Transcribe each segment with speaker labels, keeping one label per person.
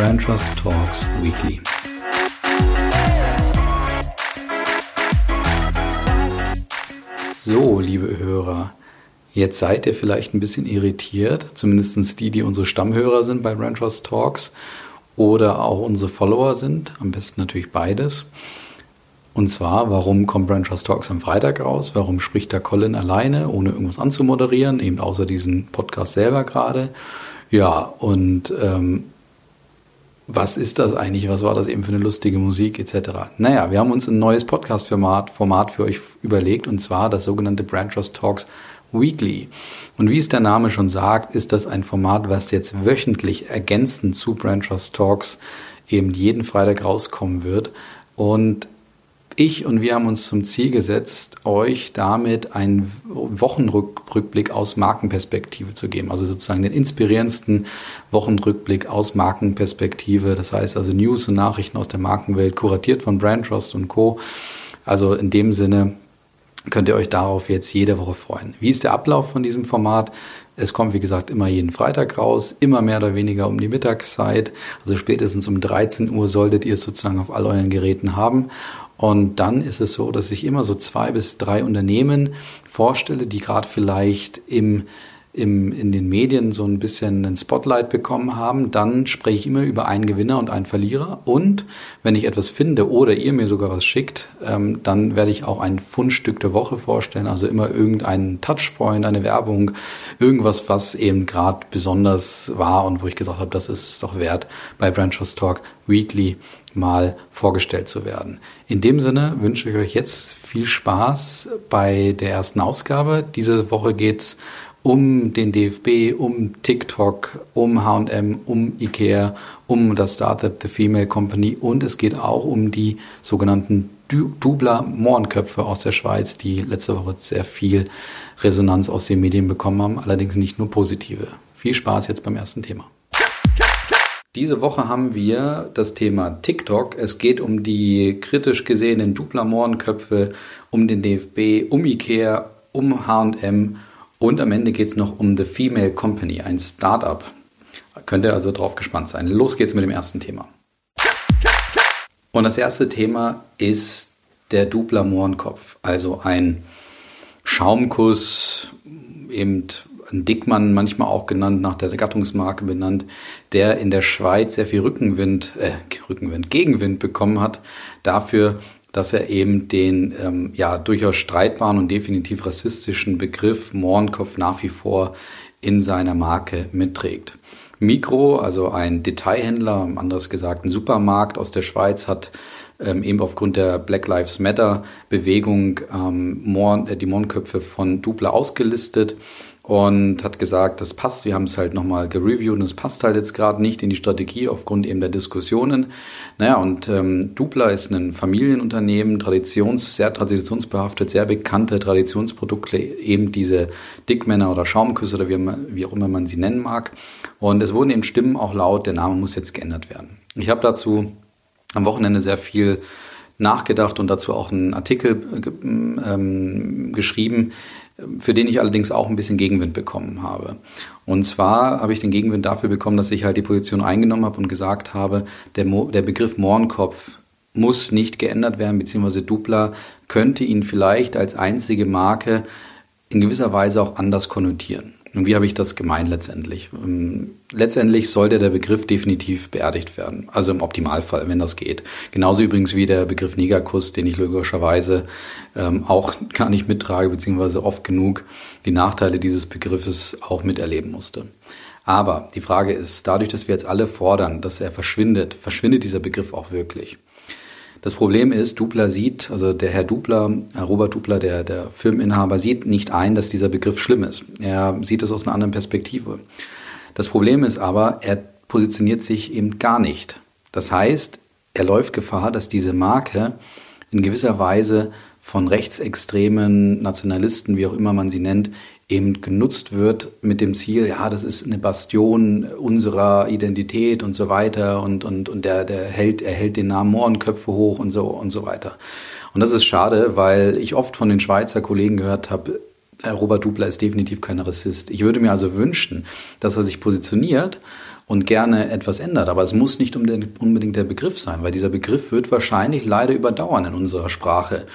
Speaker 1: Brand Trust Talks Weekly. So, liebe Hörer, jetzt seid ihr vielleicht ein bisschen irritiert, zumindest die, die unsere Stammhörer sind bei Brand Trust Talks oder auch unsere Follower sind, am besten natürlich beides. Und zwar, warum kommt Brand Trust Talks am Freitag raus? Warum spricht da Colin alleine, ohne irgendwas anzumoderieren, eben außer diesen Podcast selber gerade? Ja, und ähm, was ist das eigentlich? Was war das eben für eine lustige Musik etc.? Naja, wir haben uns ein neues Podcast-Format Format für euch überlegt und zwar das sogenannte Brand Trust Talks Weekly. Und wie es der Name schon sagt, ist das ein Format, was jetzt wöchentlich ergänzend zu Brand Trust Talks eben jeden Freitag rauskommen wird. Und ich und wir haben uns zum Ziel gesetzt, euch damit einen Wochenrückblick aus Markenperspektive zu geben. Also sozusagen den inspirierendsten Wochenrückblick aus Markenperspektive. Das heißt also News und Nachrichten aus der Markenwelt, kuratiert von Brand Trust und Co. Also in dem Sinne könnt ihr euch darauf jetzt jede Woche freuen. Wie ist der Ablauf von diesem Format? Es kommt, wie gesagt, immer jeden Freitag raus, immer mehr oder weniger um die Mittagszeit. Also spätestens um 13 Uhr solltet ihr es sozusagen auf all euren Geräten haben. Und dann ist es so, dass ich immer so zwei bis drei Unternehmen vorstelle, die gerade vielleicht im im, in den Medien so ein bisschen ein Spotlight bekommen haben, dann spreche ich immer über einen Gewinner und einen Verlierer. Und wenn ich etwas finde oder ihr mir sogar was schickt, ähm, dann werde ich auch ein Fundstück der Woche vorstellen. Also immer irgendeinen Touchpoint, eine Werbung, irgendwas, was eben gerade besonders war und wo ich gesagt habe, das ist es doch wert, bei Brand Trust Talk Weekly mal vorgestellt zu werden. In dem Sinne wünsche ich euch jetzt viel Spaß bei der ersten Ausgabe. Diese Woche geht's um den DFB, um TikTok, um H&M, um Ikea, um das Startup The Female Company und es geht auch um die sogenannten Dubler Mohrenköpfe aus der Schweiz, die letzte Woche sehr viel Resonanz aus den Medien bekommen haben, allerdings nicht nur positive. Viel Spaß jetzt beim ersten Thema. Diese Woche haben wir das Thema TikTok. Es geht um die kritisch gesehenen Dubler Mohrenköpfe, um den DFB, um Ikea, um H&M und am Ende geht es noch um The Female Company, ein Startup. Könnt ihr also drauf gespannt sein. Los geht's mit dem ersten Thema. Und das erste Thema ist der Dupler Mohrenkopf, also ein Schaumkuss, eben ein Dickmann, manchmal auch genannt, nach der Gattungsmarke benannt, der in der Schweiz sehr viel Rückenwind, äh, Rückenwind, Gegenwind bekommen hat, dafür, dass er eben den ähm, ja durchaus streitbaren und definitiv rassistischen Begriff Mohrenkopf nach wie vor in seiner Marke mitträgt. Mikro, also ein Detailhändler, anders gesagt ein Supermarkt aus der Schweiz, hat ähm, eben aufgrund der Black Lives Matter Bewegung ähm, Mohn, äh, die Mohrenköpfe von Dupla ausgelistet und hat gesagt, das passt. Wir haben es halt nochmal gereviewt und es passt halt jetzt gerade nicht in die Strategie aufgrund eben der Diskussionen. Naja, und ähm, Dupla ist ein Familienunternehmen, traditions, sehr traditionsbehaftet, sehr bekannte Traditionsprodukte, eben diese Dickmänner oder Schaumküsse oder wie, wie auch immer man sie nennen mag. Und es wurden eben Stimmen auch laut, der Name muss jetzt geändert werden. Ich habe dazu am Wochenende sehr viel nachgedacht und dazu auch einen Artikel ähm, geschrieben, für den ich allerdings auch ein bisschen Gegenwind bekommen habe. Und zwar habe ich den Gegenwind dafür bekommen, dass ich halt die Position eingenommen habe und gesagt habe, der, Mo der Begriff Mohrenkopf muss nicht geändert werden, beziehungsweise Dupla könnte ihn vielleicht als einzige Marke in gewisser Weise auch anders konnotieren. Und wie habe ich das gemeint letztendlich? Ähm, letztendlich sollte der Begriff definitiv beerdigt werden. Also im Optimalfall, wenn das geht. Genauso übrigens wie der Begriff Negerkuss, den ich logischerweise ähm, auch gar nicht mittrage, beziehungsweise oft genug die Nachteile dieses Begriffes auch miterleben musste. Aber die Frage ist, dadurch, dass wir jetzt alle fordern, dass er verschwindet, verschwindet dieser Begriff auch wirklich. Das Problem ist, Dupler sieht, also der Herr Dupler, Robert Dupler, der, der Firmeninhaber, sieht nicht ein, dass dieser Begriff schlimm ist. Er sieht es aus einer anderen Perspektive. Das Problem ist aber, er positioniert sich eben gar nicht. Das heißt, er läuft Gefahr, dass diese Marke in gewisser Weise von rechtsextremen Nationalisten, wie auch immer man sie nennt, eben genutzt wird mit dem Ziel, ja, das ist eine Bastion unserer Identität und so weiter und, und, und der, der hält, er hält den Namen Mohrenköpfe hoch und so und so weiter. Und das ist schade, weil ich oft von den Schweizer Kollegen gehört habe, Robert Dubler ist definitiv kein Rassist. Ich würde mir also wünschen, dass er sich positioniert und gerne etwas ändert. Aber es muss nicht unbedingt der Begriff sein, weil dieser Begriff wird wahrscheinlich leider überdauern in unserer Sprache.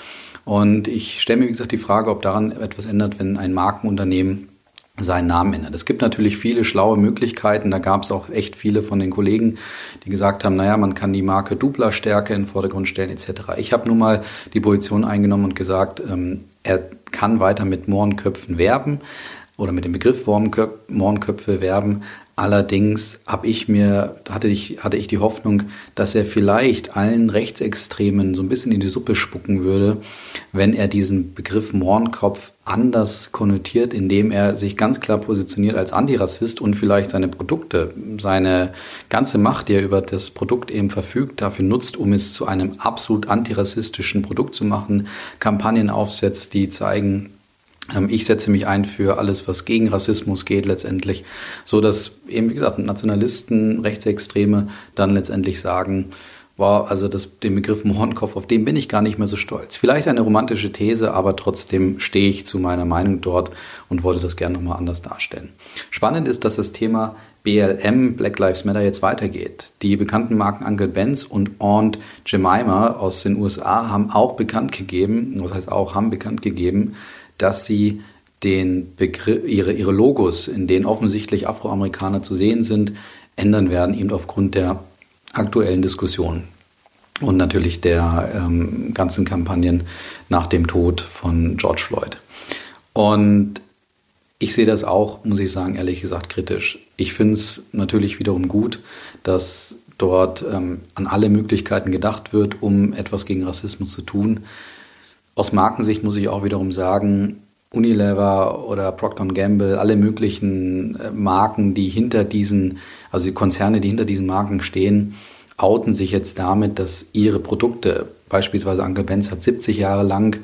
Speaker 1: Und ich stelle mir, wie gesagt, die Frage, ob daran etwas ändert, wenn ein Markenunternehmen seinen Namen ändert. Es gibt natürlich viele schlaue Möglichkeiten. Da gab es auch echt viele von den Kollegen, die gesagt haben, naja, man kann die Marke Dupla Stärke in den Vordergrund stellen etc. Ich habe nun mal die Position eingenommen und gesagt, ähm, er kann weiter mit Mohrenköpfen werben oder mit dem Begriff Mohrenköpfe werben, Allerdings habe ich mir, hatte ich, hatte ich die Hoffnung, dass er vielleicht allen Rechtsextremen so ein bisschen in die Suppe spucken würde, wenn er diesen Begriff Mohrenkopf anders konnotiert, indem er sich ganz klar positioniert als Antirassist und vielleicht seine Produkte, seine ganze Macht, die er über das Produkt eben verfügt, dafür nutzt, um es zu einem absolut antirassistischen Produkt zu machen, Kampagnen aufsetzt, die zeigen, ich setze mich ein für alles, was gegen Rassismus geht letztendlich, so dass eben, wie gesagt, Nationalisten, Rechtsextreme dann letztendlich sagen, wow, also das, den Begriff Mohrenkopf, auf den bin ich gar nicht mehr so stolz. Vielleicht eine romantische These, aber trotzdem stehe ich zu meiner Meinung dort und wollte das gerne nochmal anders darstellen. Spannend ist, dass das Thema BLM, Black Lives Matter, jetzt weitergeht. Die bekannten Marken Uncle Benz und Aunt Jemima aus den USA haben auch bekannt gegeben, was heißt auch, haben bekannt gegeben, dass sie den Begriff, ihre, ihre Logos, in denen offensichtlich Afroamerikaner zu sehen sind, ändern werden, eben aufgrund der aktuellen Diskussion und natürlich der ähm, ganzen Kampagnen nach dem Tod von George Floyd. Und ich sehe das auch, muss ich sagen, ehrlich gesagt, kritisch. Ich finde es natürlich wiederum gut, dass dort ähm, an alle Möglichkeiten gedacht wird, um etwas gegen Rassismus zu tun. Aus Markensicht muss ich auch wiederum sagen, Unilever oder Procter Gamble, alle möglichen äh, Marken, die hinter diesen, also die Konzerne, die hinter diesen Marken stehen, outen sich jetzt damit, dass ihre Produkte, beispielsweise Uncle Benz hat 70 Jahre lang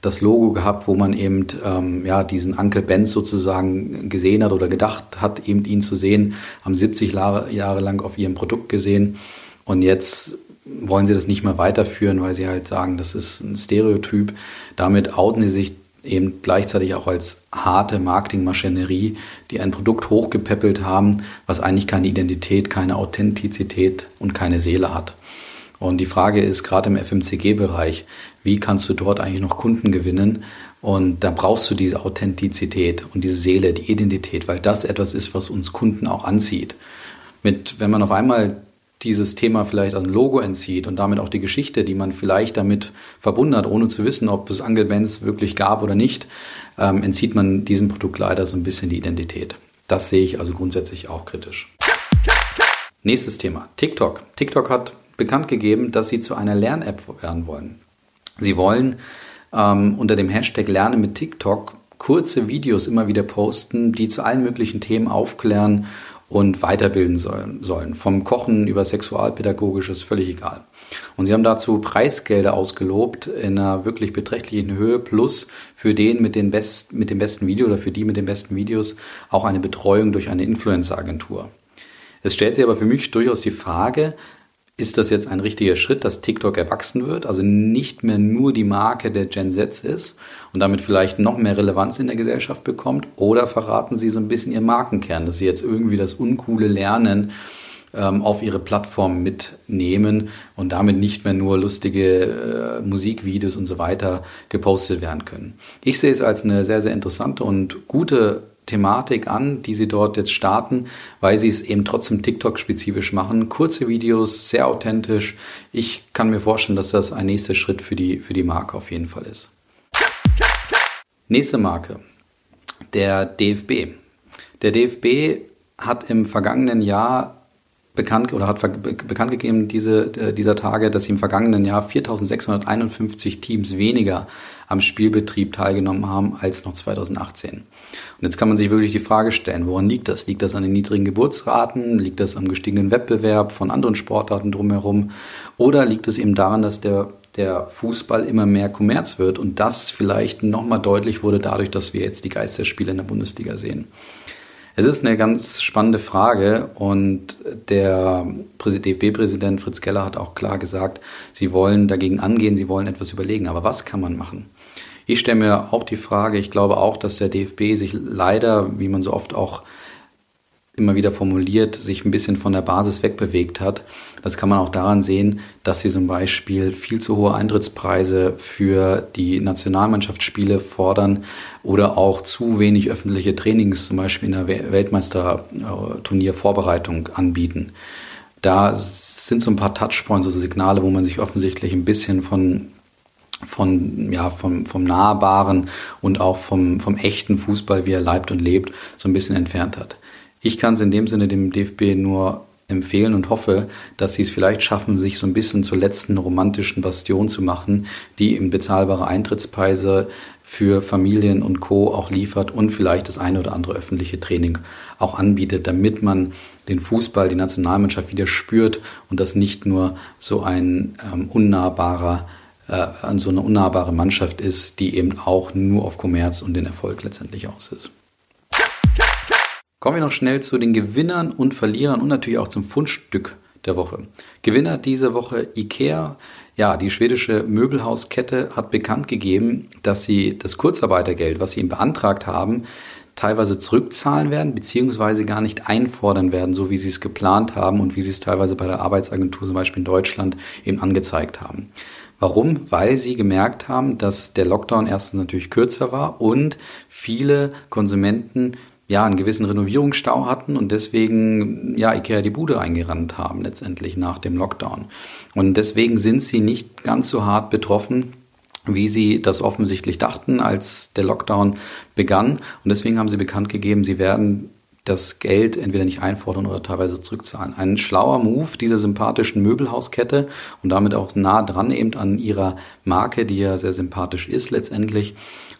Speaker 1: das Logo gehabt, wo man eben ähm, ja diesen Uncle Benz sozusagen gesehen hat oder gedacht hat, eben ihn zu sehen, haben 70 Jahre, Jahre lang auf ihrem Produkt gesehen. Und jetzt wollen sie das nicht mehr weiterführen, weil sie halt sagen, das ist ein Stereotyp. Damit outen sie sich eben gleichzeitig auch als harte Marketingmaschinerie, die ein Produkt hochgepäppelt haben, was eigentlich keine Identität, keine Authentizität und keine Seele hat. Und die Frage ist gerade im FMCG-Bereich, wie kannst du dort eigentlich noch Kunden gewinnen? Und da brauchst du diese Authentizität und diese Seele, die Identität, weil das etwas ist, was uns Kunden auch anzieht. Mit, wenn man auf einmal dieses Thema vielleicht ein Logo entzieht und damit auch die Geschichte, die man vielleicht damit verbunden hat, ohne zu wissen, ob es Uncle Benz wirklich gab oder nicht, ähm, entzieht man diesem Produkt leider so ein bisschen die Identität. Das sehe ich also grundsätzlich auch kritisch. Nächstes Thema. TikTok. TikTok hat bekannt gegeben, dass sie zu einer Lern-App werden wollen. Sie wollen ähm, unter dem Hashtag Lerne mit TikTok kurze Videos immer wieder posten, die zu allen möglichen Themen aufklären und weiterbilden sollen, sollen. Vom Kochen über Sexualpädagogisches, völlig egal. Und sie haben dazu Preisgelder ausgelobt in einer wirklich beträchtlichen Höhe plus für den mit, den best, mit dem besten Video oder für die mit den besten Videos auch eine Betreuung durch eine Influencer-Agentur. Es stellt sich aber für mich durchaus die Frage, ist das jetzt ein richtiger Schritt, dass TikTok erwachsen wird, also nicht mehr nur die Marke der Gen Z ist und damit vielleicht noch mehr Relevanz in der Gesellschaft bekommt? Oder verraten Sie so ein bisschen Ihren Markenkern, dass Sie jetzt irgendwie das uncoole Lernen ähm, auf Ihre Plattform mitnehmen und damit nicht mehr nur lustige äh, Musikvideos und so weiter gepostet werden können? Ich sehe es als eine sehr, sehr interessante und gute Thematik an, die sie dort jetzt starten, weil sie es eben trotzdem TikTok-spezifisch machen. Kurze Videos, sehr authentisch. Ich kann mir vorstellen, dass das ein nächster Schritt für die, für die Marke auf jeden Fall ist. Nächste Marke. Der DFB. Der DFB hat im vergangenen Jahr bekannt oder hat bekannt gegeben diese, äh, dieser Tage, dass sie im vergangenen Jahr 4.651 Teams weniger am Spielbetrieb teilgenommen haben als noch 2018. Und jetzt kann man sich wirklich die Frage stellen, woran liegt das? Liegt das an den niedrigen Geburtsraten? Liegt das am gestiegenen Wettbewerb von anderen Sportarten drumherum? Oder liegt es eben daran, dass der, der Fußball immer mehr Kommerz wird und das vielleicht nochmal deutlich wurde dadurch, dass wir jetzt die Geisterspiele in der Bundesliga sehen? Es ist eine ganz spannende Frage und der DFB-Präsident Fritz Keller hat auch klar gesagt, sie wollen dagegen angehen, sie wollen etwas überlegen. Aber was kann man machen? Ich stelle mir auch die Frage, ich glaube auch, dass der DFB sich leider, wie man so oft auch immer wieder formuliert, sich ein bisschen von der Basis wegbewegt hat. Das kann man auch daran sehen, dass sie zum Beispiel viel zu hohe Eintrittspreise für die Nationalmannschaftsspiele fordern oder auch zu wenig öffentliche Trainings, zum Beispiel in der Weltmeisterturniervorbereitung anbieten. Da sind so ein paar Touchpoints, also Signale, wo man sich offensichtlich ein bisschen von von, ja, vom, vom Nahbaren und auch vom, vom echten Fußball, wie er leibt und lebt, so ein bisschen entfernt hat. Ich kann es in dem Sinne dem DFB nur empfehlen und hoffe, dass sie es vielleicht schaffen, sich so ein bisschen zur letzten romantischen Bastion zu machen, die eben bezahlbare Eintrittspreise für Familien und Co. auch liefert und vielleicht das eine oder andere öffentliche Training auch anbietet, damit man den Fußball, die Nationalmannschaft wieder spürt und das nicht nur so ein ähm, unnahbarer, äh, so eine unnahbare Mannschaft ist, die eben auch nur auf Kommerz und den Erfolg letztendlich aus ist. Kommen wir noch schnell zu den Gewinnern und Verlierern und natürlich auch zum Fundstück der Woche. Gewinner diese Woche IKEA. Ja, die schwedische Möbelhauskette hat bekannt gegeben, dass sie das Kurzarbeitergeld, was sie ihm beantragt haben, teilweise zurückzahlen werden, beziehungsweise gar nicht einfordern werden, so wie sie es geplant haben und wie sie es teilweise bei der Arbeitsagentur zum Beispiel in Deutschland eben angezeigt haben. Warum? Weil sie gemerkt haben, dass der Lockdown erstens natürlich kürzer war und viele Konsumenten ja, einen gewissen Renovierungsstau hatten und deswegen ja Ikea die Bude eingerannt haben letztendlich nach dem Lockdown. Und deswegen sind sie nicht ganz so hart betroffen, wie sie das offensichtlich dachten, als der Lockdown begann. Und deswegen haben sie bekannt gegeben, sie werden das Geld entweder nicht einfordern oder teilweise zurückzahlen. Ein schlauer Move dieser sympathischen Möbelhauskette und damit auch nah dran eben an ihrer Marke, die ja sehr sympathisch ist letztendlich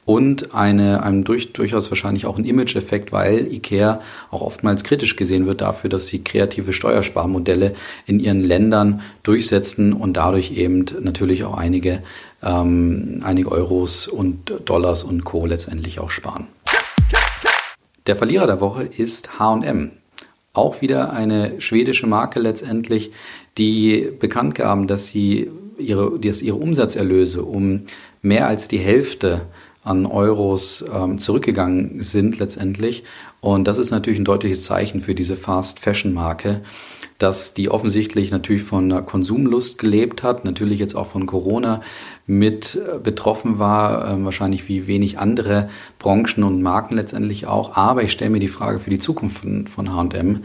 Speaker 1: und eine, einem durch, durchaus wahrscheinlich auch ein Image-Effekt, weil IKEA auch oftmals kritisch gesehen wird dafür, dass sie kreative Steuersparmodelle in ihren Ländern durchsetzen und dadurch eben natürlich auch einige, ähm, einige Euros und Dollars und Co. letztendlich auch sparen. Der Verlierer der Woche ist H&M. Auch wieder eine schwedische Marke letztendlich, die bekannt gaben, dass sie ihre, dass ihre Umsatzerlöse um mehr als die Hälfte an Euros ähm, zurückgegangen sind letztendlich. Und das ist natürlich ein deutliches Zeichen für diese Fast-Fashion-Marke, dass die offensichtlich natürlich von einer Konsumlust gelebt hat, natürlich jetzt auch von Corona mit äh, betroffen war, äh, wahrscheinlich wie wenig andere Branchen und Marken letztendlich auch. Aber ich stelle mir die Frage für die Zukunft von, von H&M,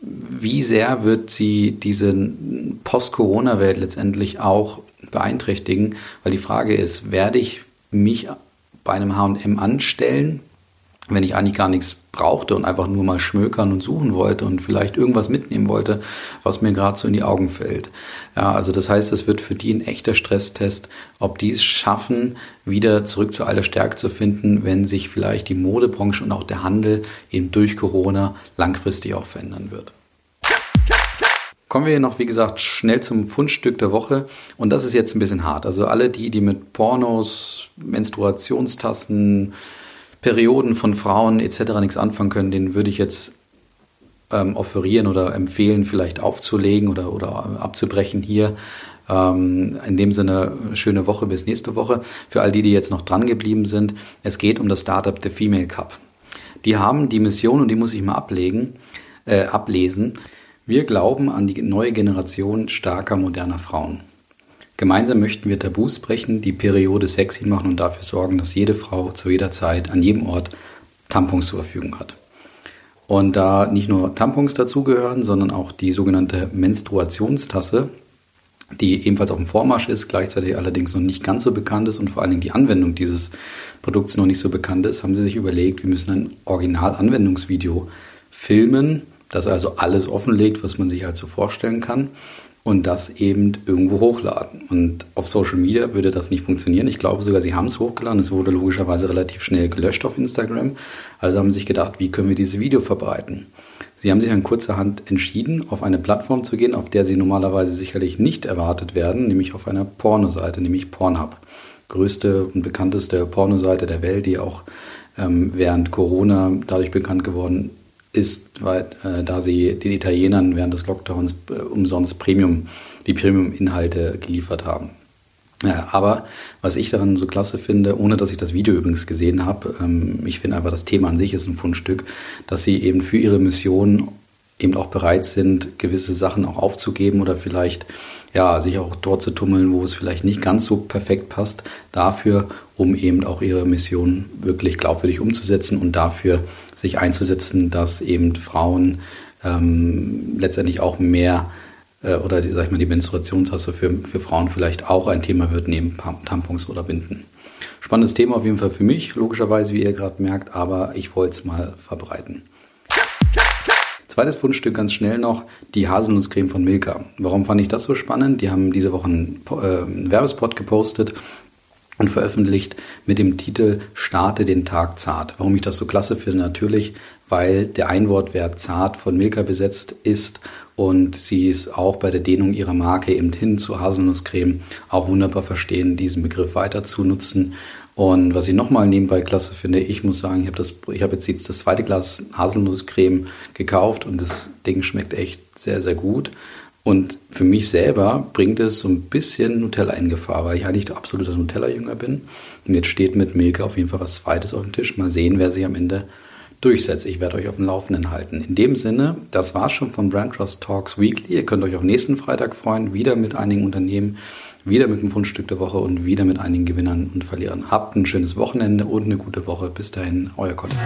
Speaker 1: wie sehr wird sie diese Post-Corona-Welt letztendlich auch beeinträchtigen? Weil die Frage ist, werde ich mich bei einem H&M anstellen, wenn ich eigentlich gar nichts brauchte und einfach nur mal schmökern und suchen wollte und vielleicht irgendwas mitnehmen wollte, was mir gerade so in die Augen fällt. Ja, also das heißt, es wird für die ein echter Stresstest, ob die es schaffen, wieder zurück zur alter Stärke zu finden, wenn sich vielleicht die Modebranche und auch der Handel eben durch Corona langfristig auch verändern wird. Kommen wir noch, wie gesagt, schnell zum Fundstück der Woche. Und das ist jetzt ein bisschen hart. Also alle die, die mit Pornos, Menstruationstassen, Perioden von Frauen etc. nichts anfangen können, den würde ich jetzt ähm, offerieren oder empfehlen, vielleicht aufzulegen oder, oder abzubrechen hier. Ähm, in dem Sinne, schöne Woche bis nächste Woche. Für all die, die jetzt noch dran geblieben sind, es geht um das Startup The Female Cup. Die haben die Mission, und die muss ich mal ablegen, äh, ablesen, wir glauben an die neue Generation starker, moderner Frauen. Gemeinsam möchten wir Tabus brechen, die Periode sexy machen und dafür sorgen, dass jede Frau zu jeder Zeit an jedem Ort Tampons zur Verfügung hat. Und da nicht nur Tampons dazugehören, sondern auch die sogenannte Menstruationstasse, die ebenfalls auf dem Vormarsch ist, gleichzeitig allerdings noch nicht ganz so bekannt ist und vor allen Dingen die Anwendung dieses Produkts noch nicht so bekannt ist, haben sie sich überlegt, wir müssen ein Original-Anwendungsvideo filmen, das also alles offenlegt, was man sich halt so vorstellen kann und das eben irgendwo hochladen. Und auf Social Media würde das nicht funktionieren. Ich glaube sogar, sie haben es hochgeladen. Es wurde logischerweise relativ schnell gelöscht auf Instagram. Also haben sie sich gedacht, wie können wir dieses Video verbreiten? Sie haben sich dann kurzerhand entschieden, auf eine Plattform zu gehen, auf der sie normalerweise sicherlich nicht erwartet werden, nämlich auf einer Pornoseite, nämlich Pornhub. Größte und bekannteste Pornoseite der Welt, die auch ähm, während Corona dadurch bekannt geworden ist, weil, äh, da sie den Italienern während des Lockdowns äh, umsonst Premium, die Premium-Inhalte geliefert haben. Ja, aber was ich daran so klasse finde, ohne dass ich das Video übrigens gesehen habe, ähm, ich finde einfach das Thema an sich ist ein Fundstück, dass sie eben für ihre Mission eben auch bereit sind, gewisse Sachen auch aufzugeben oder vielleicht ja, sich auch dort zu tummeln, wo es vielleicht nicht ganz so perfekt passt, dafür, um eben auch ihre Mission wirklich glaubwürdig umzusetzen und dafür sich einzusetzen, dass eben Frauen ähm, letztendlich auch mehr äh, oder die, sag ich mal, die Menstruationstasse für, für Frauen vielleicht auch ein Thema wird neben Tampons oder Binden. Spannendes Thema auf jeden Fall für mich, logischerweise, wie ihr gerade merkt, aber ich wollte es mal verbreiten. Zweites Fundstück ganz schnell noch, die Haselnusscreme von Milka. Warum fand ich das so spannend? Die haben diese Woche einen, äh, einen Werbespot gepostet und veröffentlicht mit dem Titel Starte den Tag zart. Warum ich das so klasse finde? Natürlich, weil der Einwortwert zart von Milka besetzt ist und sie es auch bei der Dehnung ihrer Marke eben hin zu Haselnusscreme auch wunderbar verstehen, diesen Begriff weiter zu nutzen. Und was ich nochmal nebenbei klasse finde, ich muss sagen, ich habe das, ich habe jetzt das zweite Glas Haselnusscreme gekauft und das Ding schmeckt echt sehr, sehr gut. Und für mich selber bringt es so ein bisschen Nutella in Gefahr, weil ich eigentlich der absolute Nutella-Jünger bin. Und jetzt steht mit Milka auf jeden Fall was Zweites auf dem Tisch. Mal sehen, wer sich am Ende durchsetzt. Ich werde euch auf dem Laufenden halten. In dem Sinne, das war's schon von Brand Trust Talks Weekly. Ihr könnt euch auch nächsten Freitag freuen, wieder mit einigen Unternehmen, wieder mit einem Fundstück der Woche und wieder mit einigen Gewinnern und Verlierern. Habt ein schönes Wochenende und eine gute Woche. Bis dahin, euer Content.